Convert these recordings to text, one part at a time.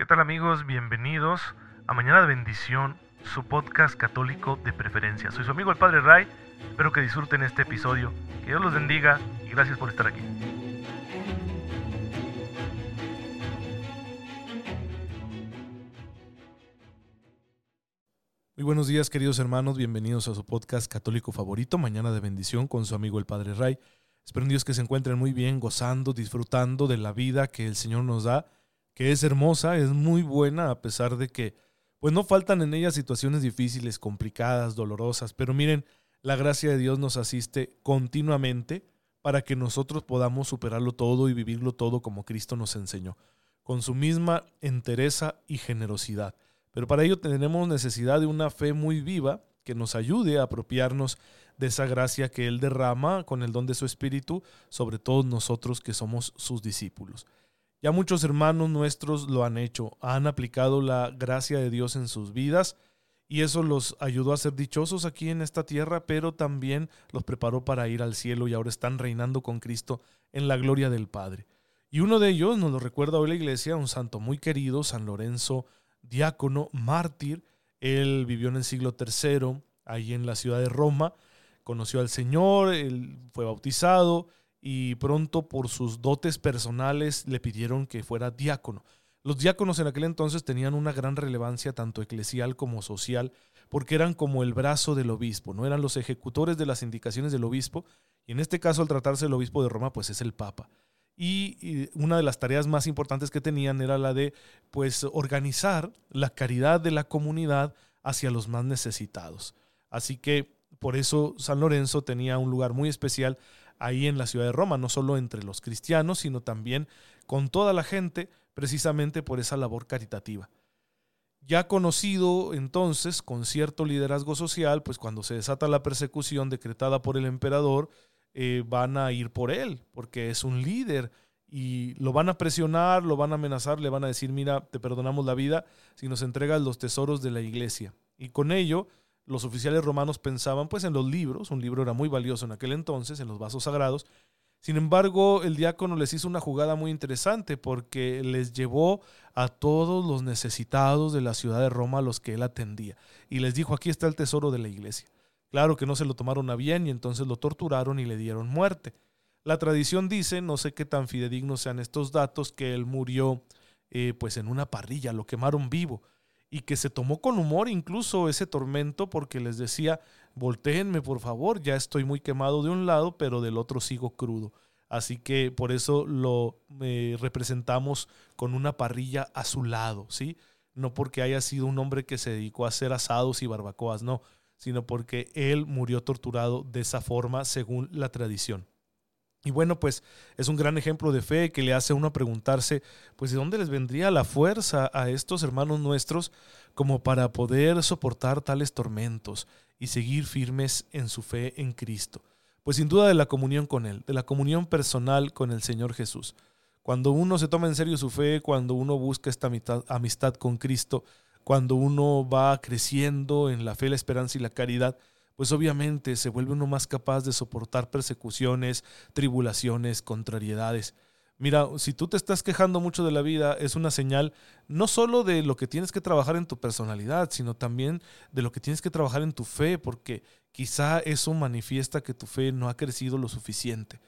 ¿Qué tal amigos? Bienvenidos a Mañana de Bendición, su podcast católico de preferencia. Soy su amigo el Padre Ray, espero que disfruten este episodio, que Dios los bendiga y gracias por estar aquí. Muy buenos días queridos hermanos, bienvenidos a su podcast católico favorito, Mañana de Bendición con su amigo el Padre Ray. Espero en Dios que se encuentren muy bien, gozando, disfrutando de la vida que el Señor nos da que es hermosa, es muy buena, a pesar de que, pues no faltan en ella situaciones difíciles, complicadas, dolorosas, pero miren, la gracia de Dios nos asiste continuamente para que nosotros podamos superarlo todo y vivirlo todo como Cristo nos enseñó, con su misma entereza y generosidad. Pero para ello tenemos necesidad de una fe muy viva que nos ayude a apropiarnos de esa gracia que Él derrama con el don de su Espíritu sobre todos nosotros que somos sus discípulos. Ya muchos hermanos nuestros lo han hecho, han aplicado la gracia de Dios en sus vidas y eso los ayudó a ser dichosos aquí en esta tierra, pero también los preparó para ir al cielo y ahora están reinando con Cristo en la gloria del Padre. Y uno de ellos nos lo recuerda hoy la iglesia, un santo muy querido, San Lorenzo, diácono, mártir. Él vivió en el siglo III, ahí en la ciudad de Roma, conoció al Señor, él fue bautizado, y pronto por sus dotes personales le pidieron que fuera diácono. Los diáconos en aquel entonces tenían una gran relevancia tanto eclesial como social, porque eran como el brazo del obispo, no eran los ejecutores de las indicaciones del obispo, y en este caso al tratarse del obispo de Roma, pues es el papa. Y, una de las tareas más importantes que tenían era la de pues organizar la caridad de la comunidad hacia los más necesitados. Así que por eso San Lorenzo tenía un lugar muy especial ahí en la ciudad de Roma, no solo entre los cristianos, sino también con toda la gente, precisamente por esa labor caritativa. Ya conocido entonces con cierto liderazgo social, pues cuando se desata la persecución decretada por el emperador, eh, van a ir por él, porque es un líder y lo van a presionar, lo van a amenazar, le van a decir, mira, te perdonamos la vida si nos entregas los tesoros de la iglesia. Y con ello, los oficiales romanos pensaban pues en los libros, un libro era muy valioso en aquel entonces, en los vasos sagrados. Sin embargo, el diácono les hizo una jugada muy interesante porque les llevó a todos los necesitados de la ciudad de Roma a los que él atendía y les dijo, aquí está el tesoro de la iglesia. Claro que no se lo tomaron a bien y entonces lo torturaron y le dieron muerte. La tradición dice, no sé qué tan fidedignos sean estos datos, que él murió eh, pues en una parrilla, lo quemaron vivo y que se tomó con humor incluso ese tormento porque les decía, volteenme por favor, ya estoy muy quemado de un lado, pero del otro sigo crudo. Así que por eso lo eh, representamos con una parrilla a su lado, ¿sí? No porque haya sido un hombre que se dedicó a hacer asados y barbacoas, no, sino porque él murió torturado de esa forma según la tradición. Y bueno, pues es un gran ejemplo de fe que le hace a uno preguntarse, pues de dónde les vendría la fuerza a estos hermanos nuestros como para poder soportar tales tormentos y seguir firmes en su fe en Cristo. Pues sin duda de la comunión con Él, de la comunión personal con el Señor Jesús. Cuando uno se toma en serio su fe, cuando uno busca esta amistad con Cristo, cuando uno va creciendo en la fe, la esperanza y la caridad, pues obviamente se vuelve uno más capaz de soportar persecuciones, tribulaciones, contrariedades. Mira, si tú te estás quejando mucho de la vida, es una señal no solo de lo que tienes que trabajar en tu personalidad, sino también de lo que tienes que trabajar en tu fe, porque quizá eso manifiesta que tu fe no ha crecido lo suficiente.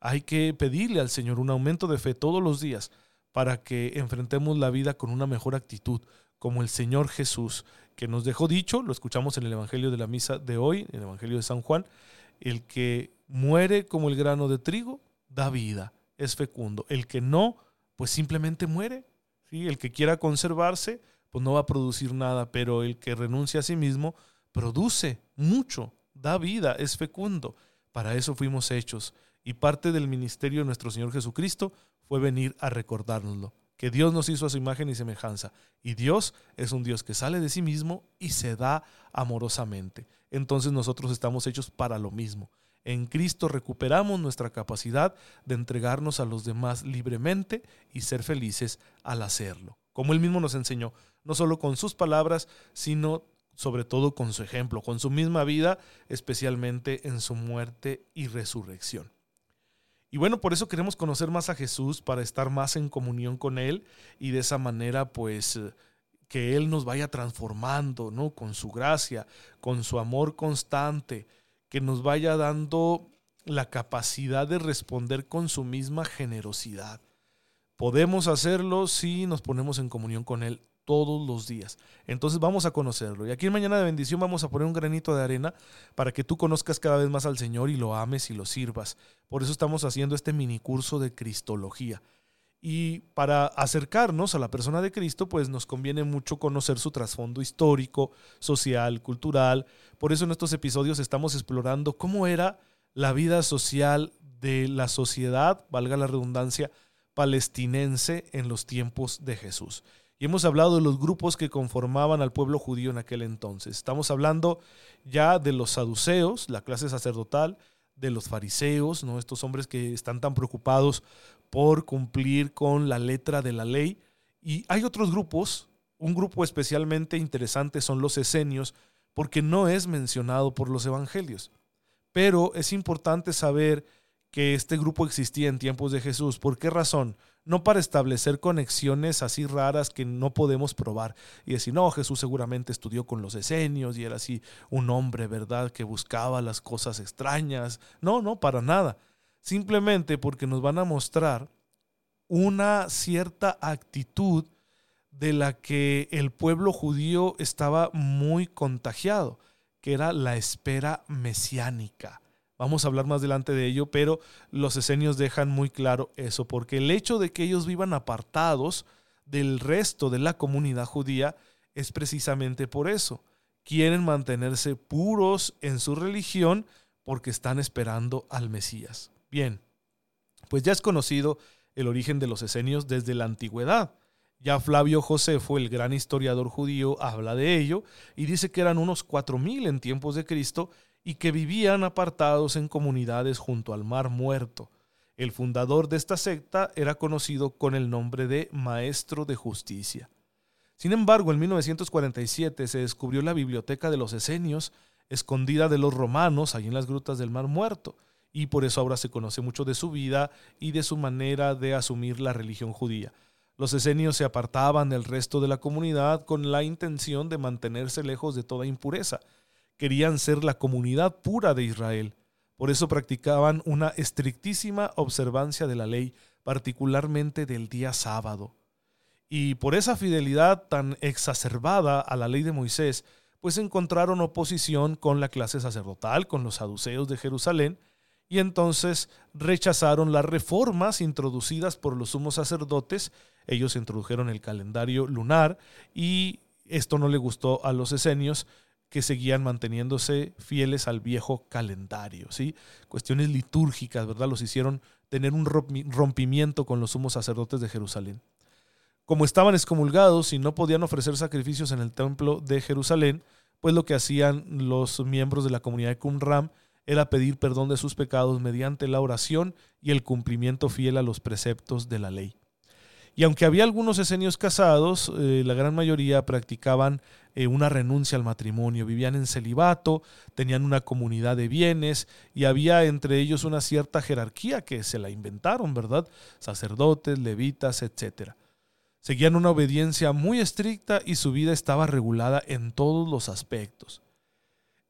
Hay que pedirle al Señor un aumento de fe todos los días para que enfrentemos la vida con una mejor actitud, como el Señor Jesús, que nos dejó dicho, lo escuchamos en el Evangelio de la Misa de hoy, en el Evangelio de San Juan, el que muere como el grano de trigo, da vida, es fecundo. El que no, pues simplemente muere. ¿sí? El que quiera conservarse, pues no va a producir nada, pero el que renuncia a sí mismo, produce mucho, da vida, es fecundo. Para eso fuimos hechos. Y parte del ministerio de nuestro Señor Jesucristo fue venir a recordárnoslo que Dios nos hizo a su imagen y semejanza. Y Dios es un Dios que sale de sí mismo y se da amorosamente. Entonces nosotros estamos hechos para lo mismo. En Cristo recuperamos nuestra capacidad de entregarnos a los demás libremente y ser felices al hacerlo. Como Él mismo nos enseñó, no solo con sus palabras, sino sobre todo con su ejemplo, con su misma vida, especialmente en su muerte y resurrección. Y bueno, por eso queremos conocer más a Jesús, para estar más en comunión con Él y de esa manera pues que Él nos vaya transformando, ¿no? Con su gracia, con su amor constante, que nos vaya dando la capacidad de responder con su misma generosidad. Podemos hacerlo si nos ponemos en comunión con Él todos los días. Entonces vamos a conocerlo. Y aquí en Mañana de Bendición vamos a poner un granito de arena para que tú conozcas cada vez más al Señor y lo ames y lo sirvas. Por eso estamos haciendo este mini curso de Cristología. Y para acercarnos a la persona de Cristo, pues nos conviene mucho conocer su trasfondo histórico, social, cultural. Por eso en estos episodios estamos explorando cómo era la vida social de la sociedad, valga la redundancia, palestinense en los tiempos de Jesús. Y hemos hablado de los grupos que conformaban al pueblo judío en aquel entonces. Estamos hablando ya de los saduceos, la clase sacerdotal, de los fariseos, ¿no? estos hombres que están tan preocupados por cumplir con la letra de la ley. Y hay otros grupos, un grupo especialmente interesante son los esenios, porque no es mencionado por los evangelios. Pero es importante saber que este grupo existía en tiempos de Jesús. ¿Por qué razón? No para establecer conexiones así raras que no podemos probar y decir, no, Jesús seguramente estudió con los esenios y era así un hombre, ¿verdad?, que buscaba las cosas extrañas. No, no, para nada. Simplemente porque nos van a mostrar una cierta actitud de la que el pueblo judío estaba muy contagiado, que era la espera mesiánica. Vamos a hablar más adelante de ello, pero los esenios dejan muy claro eso, porque el hecho de que ellos vivan apartados del resto de la comunidad judía es precisamente por eso. Quieren mantenerse puros en su religión porque están esperando al Mesías. Bien, pues ya es conocido el origen de los esenios desde la antigüedad. Ya Flavio Josefo, el gran historiador judío, habla de ello y dice que eran unos 4.000 en tiempos de Cristo y que vivían apartados en comunidades junto al mar muerto. El fundador de esta secta era conocido con el nombre de Maestro de Justicia. Sin embargo, en 1947 se descubrió la biblioteca de los esenios, escondida de los romanos, ahí en las grutas del Mar Muerto, y por eso ahora se conoce mucho de su vida y de su manera de asumir la religión judía. Los esenios se apartaban del resto de la comunidad con la intención de mantenerse lejos de toda impureza, querían ser la comunidad pura de Israel. Por eso practicaban una estrictísima observancia de la ley, particularmente del día sábado. Y por esa fidelidad tan exacerbada a la ley de Moisés, pues encontraron oposición con la clase sacerdotal, con los saduceos de Jerusalén, y entonces rechazaron las reformas introducidas por los sumos sacerdotes. Ellos introdujeron el calendario lunar y esto no le gustó a los esenios que seguían manteniéndose fieles al viejo calendario, ¿sí? Cuestiones litúrgicas, ¿verdad? Los hicieron tener un rompimiento con los sumos sacerdotes de Jerusalén. Como estaban excomulgados y no podían ofrecer sacrificios en el templo de Jerusalén, pues lo que hacían los miembros de la comunidad de Qumran era pedir perdón de sus pecados mediante la oración y el cumplimiento fiel a los preceptos de la ley. Y aunque había algunos esenios casados, eh, la gran mayoría practicaban eh, una renuncia al matrimonio, vivían en celibato, tenían una comunidad de bienes y había entre ellos una cierta jerarquía que se la inventaron, ¿verdad? Sacerdotes, levitas, etc. Seguían una obediencia muy estricta y su vida estaba regulada en todos los aspectos.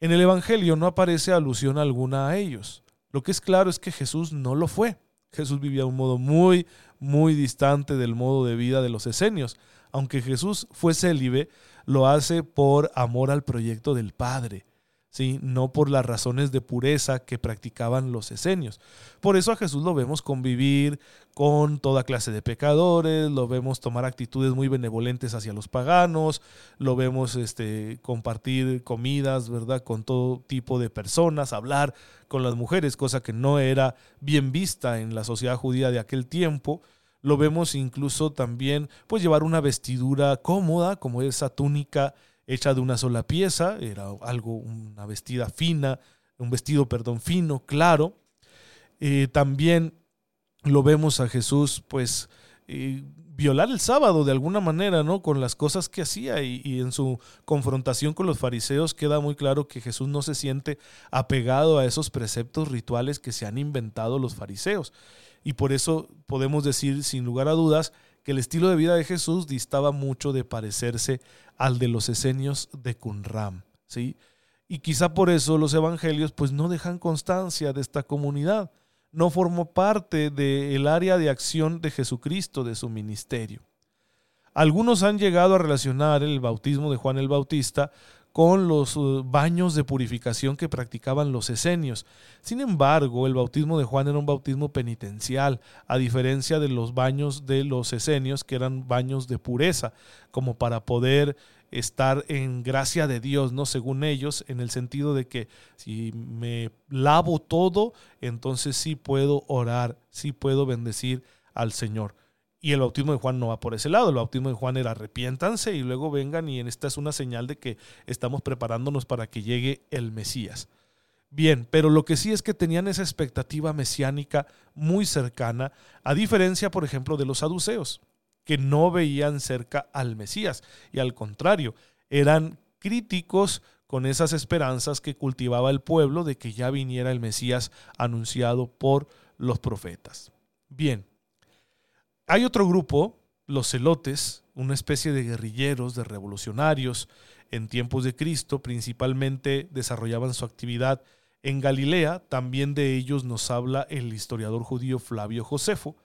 En el Evangelio no aparece alusión alguna a ellos. Lo que es claro es que Jesús no lo fue. Jesús vivía un modo muy, muy distante del modo de vida de los esenios. Aunque Jesús fue célibe, lo hace por amor al proyecto del Padre, ¿sí? no por las razones de pureza que practicaban los esenios. Por eso a Jesús lo vemos convivir con toda clase de pecadores, lo vemos tomar actitudes muy benevolentes hacia los paganos, lo vemos este, compartir comidas, ¿verdad? Con todo tipo de personas, hablar con las mujeres, cosa que no era bien vista en la sociedad judía de aquel tiempo. Lo vemos incluso también pues llevar una vestidura cómoda, como esa túnica hecha de una sola pieza, era algo, una vestida fina, un vestido, perdón, fino, claro. Eh, también lo vemos a Jesús pues eh, violar el sábado de alguna manera, ¿no? Con las cosas que hacía y, y, en su confrontación con los fariseos queda muy claro que Jesús no se siente apegado a esos preceptos rituales que se han inventado los fariseos. Y por eso podemos decir sin lugar a dudas que el estilo de vida de Jesús distaba mucho de parecerse al de los esenios de Qumran, ¿sí? Y quizá por eso los evangelios pues no dejan constancia de esta comunidad no formó parte del área de acción de Jesucristo, de su ministerio. Algunos han llegado a relacionar el bautismo de Juan el Bautista con los uh, baños de purificación que practicaban los esenios. Sin embargo, el bautismo de Juan era un bautismo penitencial, a diferencia de los baños de los esenios, que eran baños de pureza, como para poder estar en gracia de Dios, ¿no? Según ellos, en el sentido de que si me lavo todo, entonces sí puedo orar, sí puedo bendecir al Señor. Y el bautismo de Juan no va por ese lado. El bautismo de Juan era arrepiéntanse y luego vengan y esta es una señal de que estamos preparándonos para que llegue el Mesías. Bien, pero lo que sí es que tenían esa expectativa mesiánica muy cercana, a diferencia, por ejemplo, de los saduceos que no veían cerca al Mesías y al contrario, eran críticos con esas esperanzas que cultivaba el pueblo de que ya viniera el Mesías anunciado por los profetas. Bien, hay otro grupo, los celotes, una especie de guerrilleros, de revolucionarios. En tiempos de Cristo, principalmente desarrollaban su actividad en Galilea, también de ellos nos habla el historiador judío Flavio Josefo,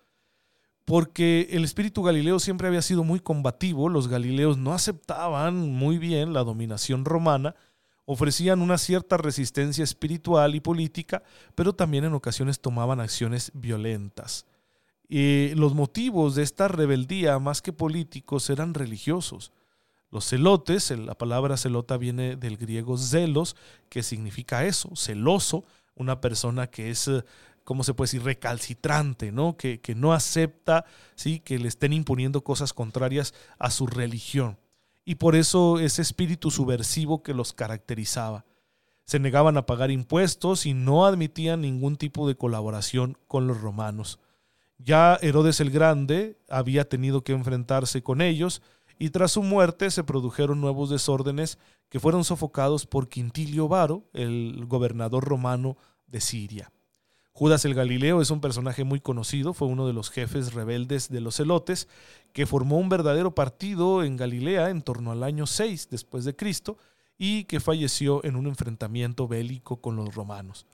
porque el espíritu galileo siempre había sido muy combativo, los galileos no aceptaban muy bien la dominación romana, ofrecían una cierta resistencia espiritual y política, pero también en ocasiones tomaban acciones violentas. Y los motivos de esta rebeldía, más que políticos, eran religiosos. Los celotes, la palabra celota viene del griego zelos, que significa eso, celoso, una persona que es ¿cómo se puede decir?, recalcitrante, ¿no? Que, que no acepta, ¿sí? Que le estén imponiendo cosas contrarias a su religión. Y por eso ese espíritu subversivo que los caracterizaba. Se negaban a pagar impuestos y no admitían ningún tipo de colaboración con los romanos. Ya Herodes el Grande había tenido que enfrentarse con ellos y tras su muerte se produjeron nuevos desórdenes que fueron sofocados por Quintilio Varo, el gobernador romano de Siria. Judas el Galileo es un personaje muy conocido, fue uno de los jefes rebeldes de los celotes, que formó un verdadero partido en Galilea en torno al año 6 después de Cristo y que falleció en un enfrentamiento bélico con los romanos.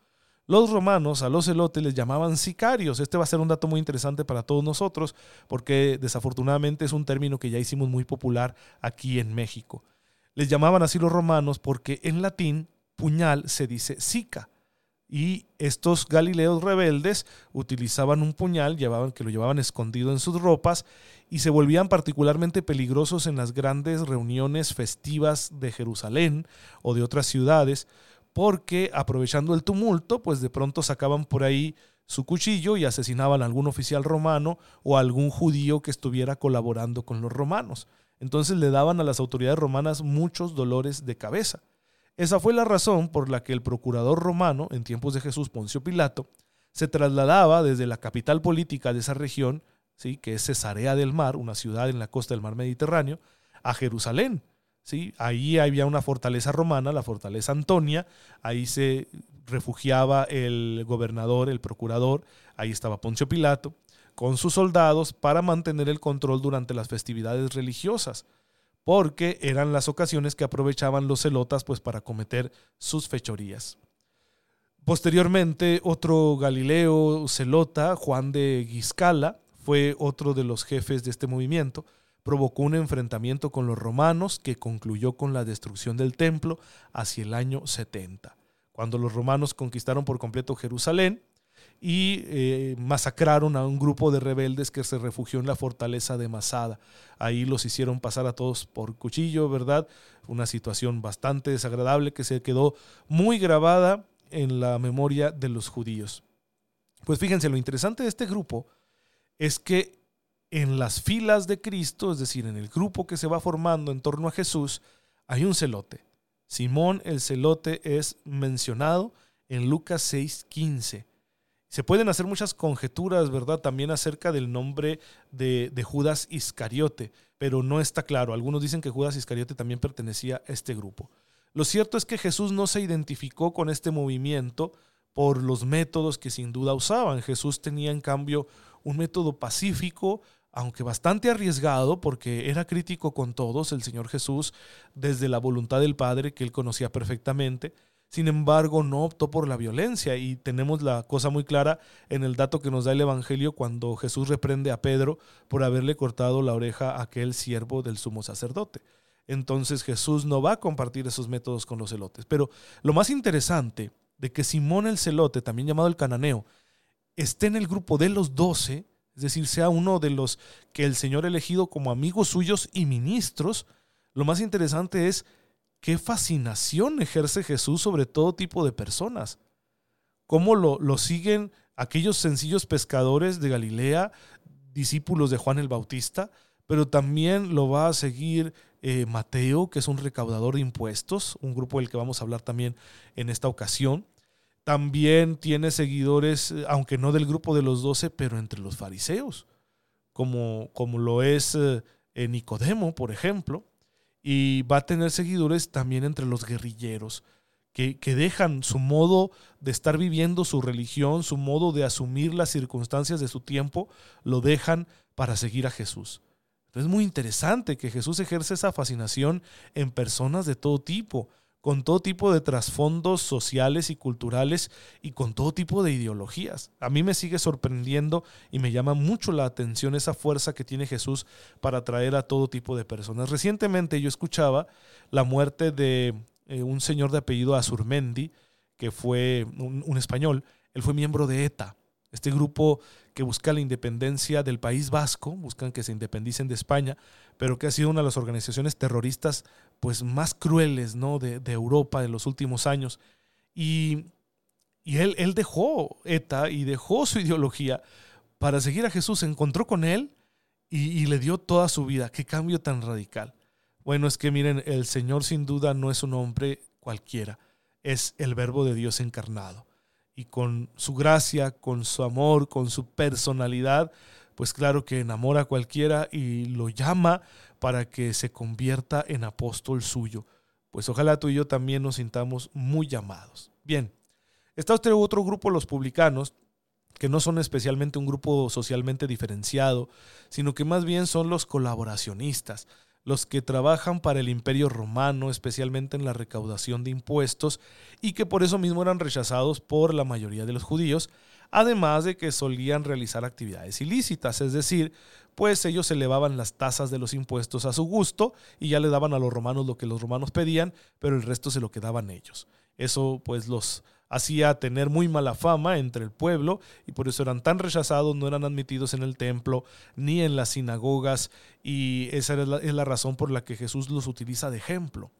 Los romanos a los celotes les llamaban sicarios. Este va a ser un dato muy interesante para todos nosotros porque desafortunadamente es un término que ya hicimos muy popular aquí en México. Les llamaban así los romanos porque en latín puñal se dice sica y estos galileos rebeldes utilizaban un puñal, llevaban, que lo llevaban escondido en sus ropas y se volvían particularmente peligrosos en las grandes reuniones festivas de Jerusalén o de otras ciudades, porque aprovechando el tumulto, pues de pronto sacaban por ahí su cuchillo y asesinaban a algún oficial romano o a algún judío que estuviera colaborando con los romanos. Entonces le daban a las autoridades romanas muchos dolores de cabeza. Esa fue la razón por la que el procurador romano, en tiempos de Jesús Poncio Pilato, se trasladaba desde la capital política de esa región, ¿sí? que es Cesarea del Mar, una ciudad en la costa del mar Mediterráneo, a Jerusalén. ¿Sí? Ahí había una fortaleza romana, la fortaleza Antonia, ahí se refugiaba el gobernador, el procurador, ahí estaba Poncio Pilato, con sus soldados para mantener el control durante las festividades religiosas porque eran las ocasiones que aprovechaban los celotas pues para cometer sus fechorías. Posteriormente, otro Galileo celota, Juan de Giscala, fue otro de los jefes de este movimiento, provocó un enfrentamiento con los romanos que concluyó con la destrucción del templo hacia el año 70. Cuando los romanos conquistaron por completo Jerusalén, y eh, masacraron a un grupo de rebeldes que se refugió en la fortaleza de Masada. Ahí los hicieron pasar a todos por cuchillo, ¿verdad? Una situación bastante desagradable que se quedó muy grabada en la memoria de los judíos. Pues fíjense, lo interesante de este grupo es que en las filas de Cristo, es decir, en el grupo que se va formando en torno a Jesús, hay un celote. Simón el celote es mencionado en Lucas 6:15 Se pueden hacer muchas conjeturas, ¿verdad? También acerca del nombre de, de, Judas Iscariote, pero no está claro. Algunos dicen que Judas Iscariote también pertenecía a este grupo. Lo cierto es que Jesús no se identificó con este movimiento por los métodos que sin duda usaban. Jesús tenía en cambio un método pacífico, aunque bastante arriesgado, porque era crítico con todos, el Señor Jesús, desde la voluntad del Padre que él conocía perfectamente. Sin embargo, no optó por la violencia y tenemos la cosa muy clara en el dato que nos da el Evangelio cuando Jesús reprende a Pedro por haberle cortado la oreja a aquel siervo del sumo sacerdote. Entonces Jesús no va a compartir esos métodos con los celotes. Pero lo más interesante de que Simón el celote, también llamado el cananeo, esté en el grupo de los doce, es decir, sea uno de los que el Señor ha elegido como amigos suyos y ministros, lo más interesante es qué fascinación ejerce Jesús sobre todo tipo de personas. Cómo lo, lo siguen aquellos sencillos pescadores de Galilea, discípulos de Juan el Bautista, pero también lo va a seguir eh, Mateo, que es un recaudador de impuestos, un grupo del que vamos a hablar también en esta ocasión. También tiene seguidores, eh, aunque no del grupo de los doce, pero entre los fariseos, como, como lo es eh, Nicodemo, por ejemplo. Y va a tener seguidores también entre los guerrilleros, que, que, dejan su modo de estar viviendo su religión, su modo de asumir las circunstancias de su tiempo, lo dejan para seguir a Jesús. Es muy interesante que Jesús ejerce esa fascinación en personas de todo tipo, con todo tipo de trasfondos sociales y culturales y con todo tipo de ideologías. A mí me sigue sorprendiendo y me llama mucho la atención esa fuerza que tiene Jesús para atraer a todo tipo de personas. Recientemente yo escuchaba la muerte de eh, un señor de apellido Azurmendi, que fue un, un español, él fue miembro de ETA, este grupo que busca la independencia del País Vasco, buscan que se independicen de España, pero que ha sido una de las organizaciones terroristas pues, más crueles ¿no? de, Europa en los últimos años. Y, él, él dejó ETA y dejó su ideología para seguir a Jesús, se encontró con él y, y le dio toda su vida. Qué cambio tan radical. Bueno, es que miren, el Señor sin duda no es un hombre cualquiera, es el verbo de Dios encarnado y con su gracia, con su amor, con su personalidad, pues claro que enamora a cualquiera y lo llama para que se convierta en apóstol suyo. Pues ojalá tú y yo también nos sintamos muy llamados. Bien, está otro, otro grupo, los publicanos, que no son especialmente un grupo socialmente diferenciado, sino que más bien son los colaboracionistas los que trabajan para el imperio romano, especialmente en la recaudación de impuestos, y que por eso mismo eran rechazados por la mayoría de los judíos, además de que solían realizar actividades ilícitas, es decir, pues ellos elevaban las tasas de los impuestos a su gusto y ya le daban a los romanos lo que los romanos pedían, pero el resto se lo quedaban ellos. Eso pues los hacía tener muy mala fama entre el pueblo y por eso eran tan rechazados, no eran admitidos en el templo ni en las sinagogas y esa es la, razón por la que Jesús los utiliza de ejemplo,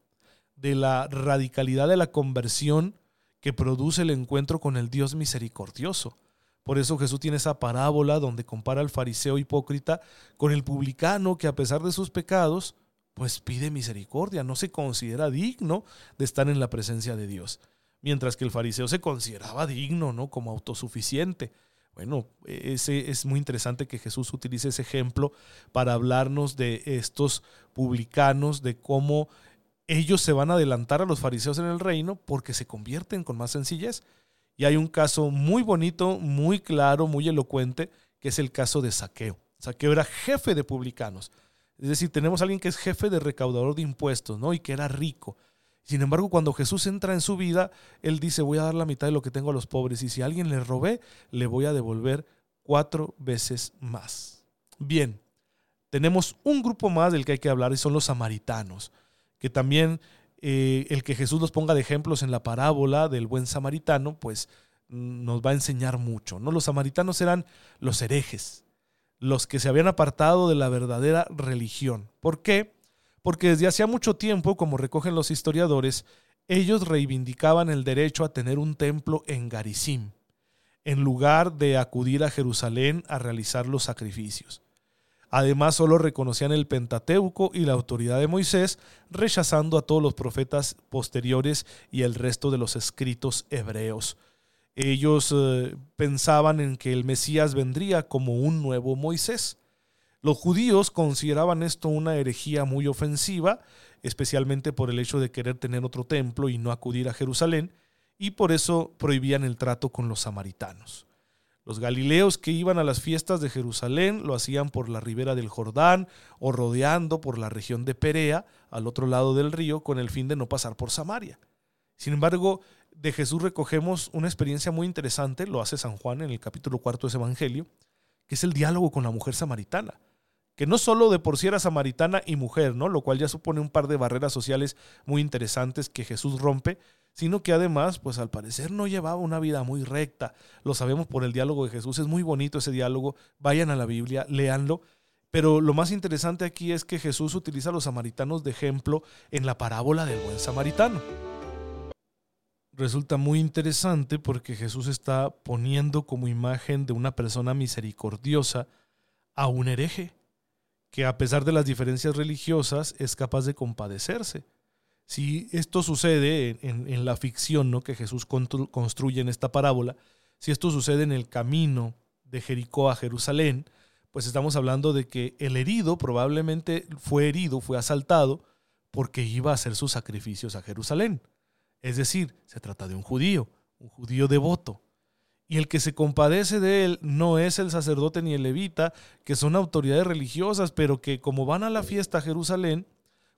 de la radicalidad de la conversión que produce el encuentro con el Dios misericordioso. Por eso Jesús tiene esa parábola donde compara al fariseo hipócrita con el publicano que a pesar de sus pecados, pues pide misericordia, no se considera digno de estar en la presencia de Dios mientras que el fariseo se consideraba digno, ¿no? Como autosuficiente. Bueno, ese es muy interesante que Jesús utilice ese ejemplo para hablarnos de estos publicanos, de cómo ellos se van a adelantar a los fariseos en el reino porque se convierten con más sencillez. Y hay un caso muy bonito, muy claro, muy elocuente, que es el caso de Saqueo. Saqueo era jefe de publicanos. Es decir, tenemos a alguien que es jefe de recaudador de impuestos, ¿no? Y que era rico. Sin embargo, cuando Jesús entra en su vida, Él dice, voy a dar la mitad de lo que tengo a los pobres y si alguien le robé, le voy a devolver cuatro veces más. Bien, tenemos un grupo más del que hay que hablar y son los samaritanos, que también eh, el que Jesús los ponga de ejemplos en la parábola del buen samaritano, pues mm, nos va a enseñar mucho. ¿no? Los samaritanos eran los herejes, los que se habían apartado de la verdadera religión. ¿Por qué? Porque desde hacía mucho tiempo, como recogen los historiadores, ellos reivindicaban el derecho a tener un templo en Garizim, en lugar de acudir a Jerusalén a realizar los sacrificios. Además, solo reconocían el Pentateuco y la autoridad de Moisés, rechazando a todos los profetas posteriores y el resto de los escritos hebreos. Ellos eh, pensaban en que el Mesías vendría como un nuevo Moisés. Los judíos consideraban esto una herejía muy ofensiva, especialmente por el hecho de querer tener otro templo y no acudir a Jerusalén, y por eso prohibían el trato con los samaritanos. Los galileos que iban a las fiestas de Jerusalén lo hacían por la ribera del Jordán o rodeando por la región de Perea, al otro lado del río, con el fin de no pasar por Samaria. Sin embargo, de Jesús recogemos una experiencia muy interesante, lo hace San Juan en el capítulo cuarto de ese Evangelio, que es el diálogo con la mujer samaritana que no solo de por sí era samaritana y mujer, ¿no? Lo cual ya supone un par de barreras sociales muy interesantes que Jesús rompe, sino que además, pues al parecer no llevaba una vida muy recta. Lo sabemos por el diálogo de Jesús, es muy bonito ese diálogo, vayan a la Biblia, léanlo. Pero lo más interesante aquí es que Jesús utiliza a los samaritanos de ejemplo en la parábola del buen samaritano. Resulta muy interesante porque Jesús está poniendo como imagen de una persona misericordiosa a un hereje que a pesar de las diferencias religiosas es capaz de compadecerse. Si esto sucede en, la ficción ¿no? que Jesús construye en esta parábola, si esto sucede en el camino de Jericó a Jerusalén, pues estamos hablando de que el herido probablemente fue herido, fue asaltado, porque iba a hacer sus sacrificios a Jerusalén. Es decir, se trata de un judío, un judío devoto, y el que se compadece de él no es el sacerdote ni el levita, que son autoridades religiosas, pero que como van a la fiesta a Jerusalén,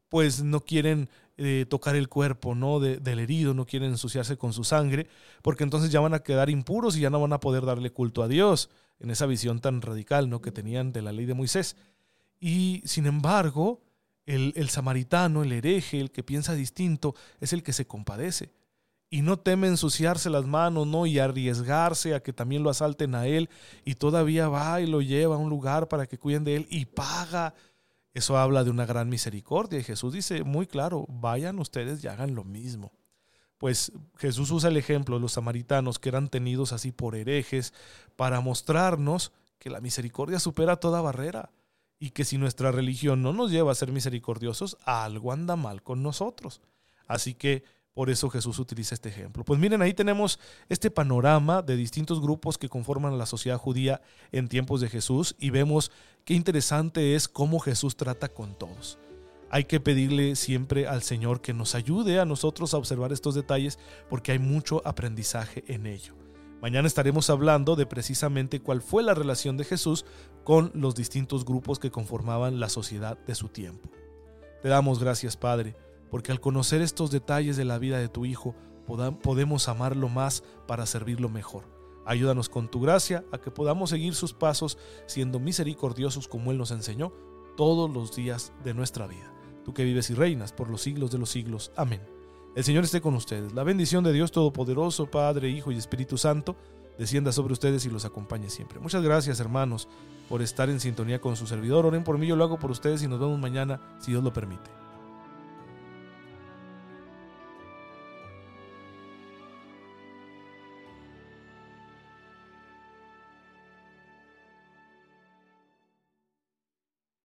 pues no quieren eh, tocar el cuerpo ¿no? del herido, no quieren ensuciarse con su sangre, porque entonces ya van a quedar impuros y ya no van a poder darle culto a Dios, en esa visión tan radical ¿no? que tenían de la ley de Moisés. Y sin embargo, el, el samaritano, el hereje, el que piensa distinto, es el que se compadece y no teme ensuciarse las manos, ¿no? Y arriesgarse a que también lo asalten a él y todavía va y lo lleva a un lugar para que cuiden de él y paga. Eso habla de una gran misericordia y Jesús dice muy claro, vayan ustedes y hagan lo mismo. Pues Jesús usa el ejemplo de los samaritanos que eran tenidos así por herejes para mostrarnos que la misericordia supera toda barrera y que si nuestra religión no nos lleva a ser misericordiosos, algo anda mal con nosotros. Así que por eso Jesús utiliza este ejemplo. Pues miren, ahí tenemos este panorama de distintos grupos que conforman la sociedad judía en tiempos de Jesús y vemos qué interesante es cómo Jesús trata con todos. Hay que pedirle siempre al Señor que nos ayude a nosotros a observar estos detalles porque hay mucho aprendizaje en ello. Mañana estaremos hablando de precisamente cuál fue la relación de Jesús con los distintos grupos que conformaban la sociedad de su tiempo. Te damos gracias, Padre porque al conocer estos detalles de la vida de tu Hijo, podemos amarlo más para servirlo mejor. Ayúdanos con tu gracia a que podamos seguir sus pasos siendo misericordiosos como Él nos enseñó todos los días de nuestra vida. Tú que vives y reinas por los siglos de los siglos. Amén. El Señor esté con ustedes. La bendición de Dios Todopoderoso, Padre, Hijo y Espíritu Santo, descienda sobre ustedes y los acompañe siempre. Muchas gracias, hermanos, por estar en sintonía con su servidor. Oren por mí, yo lo hago por ustedes y nos vemos mañana, si Dios lo permite.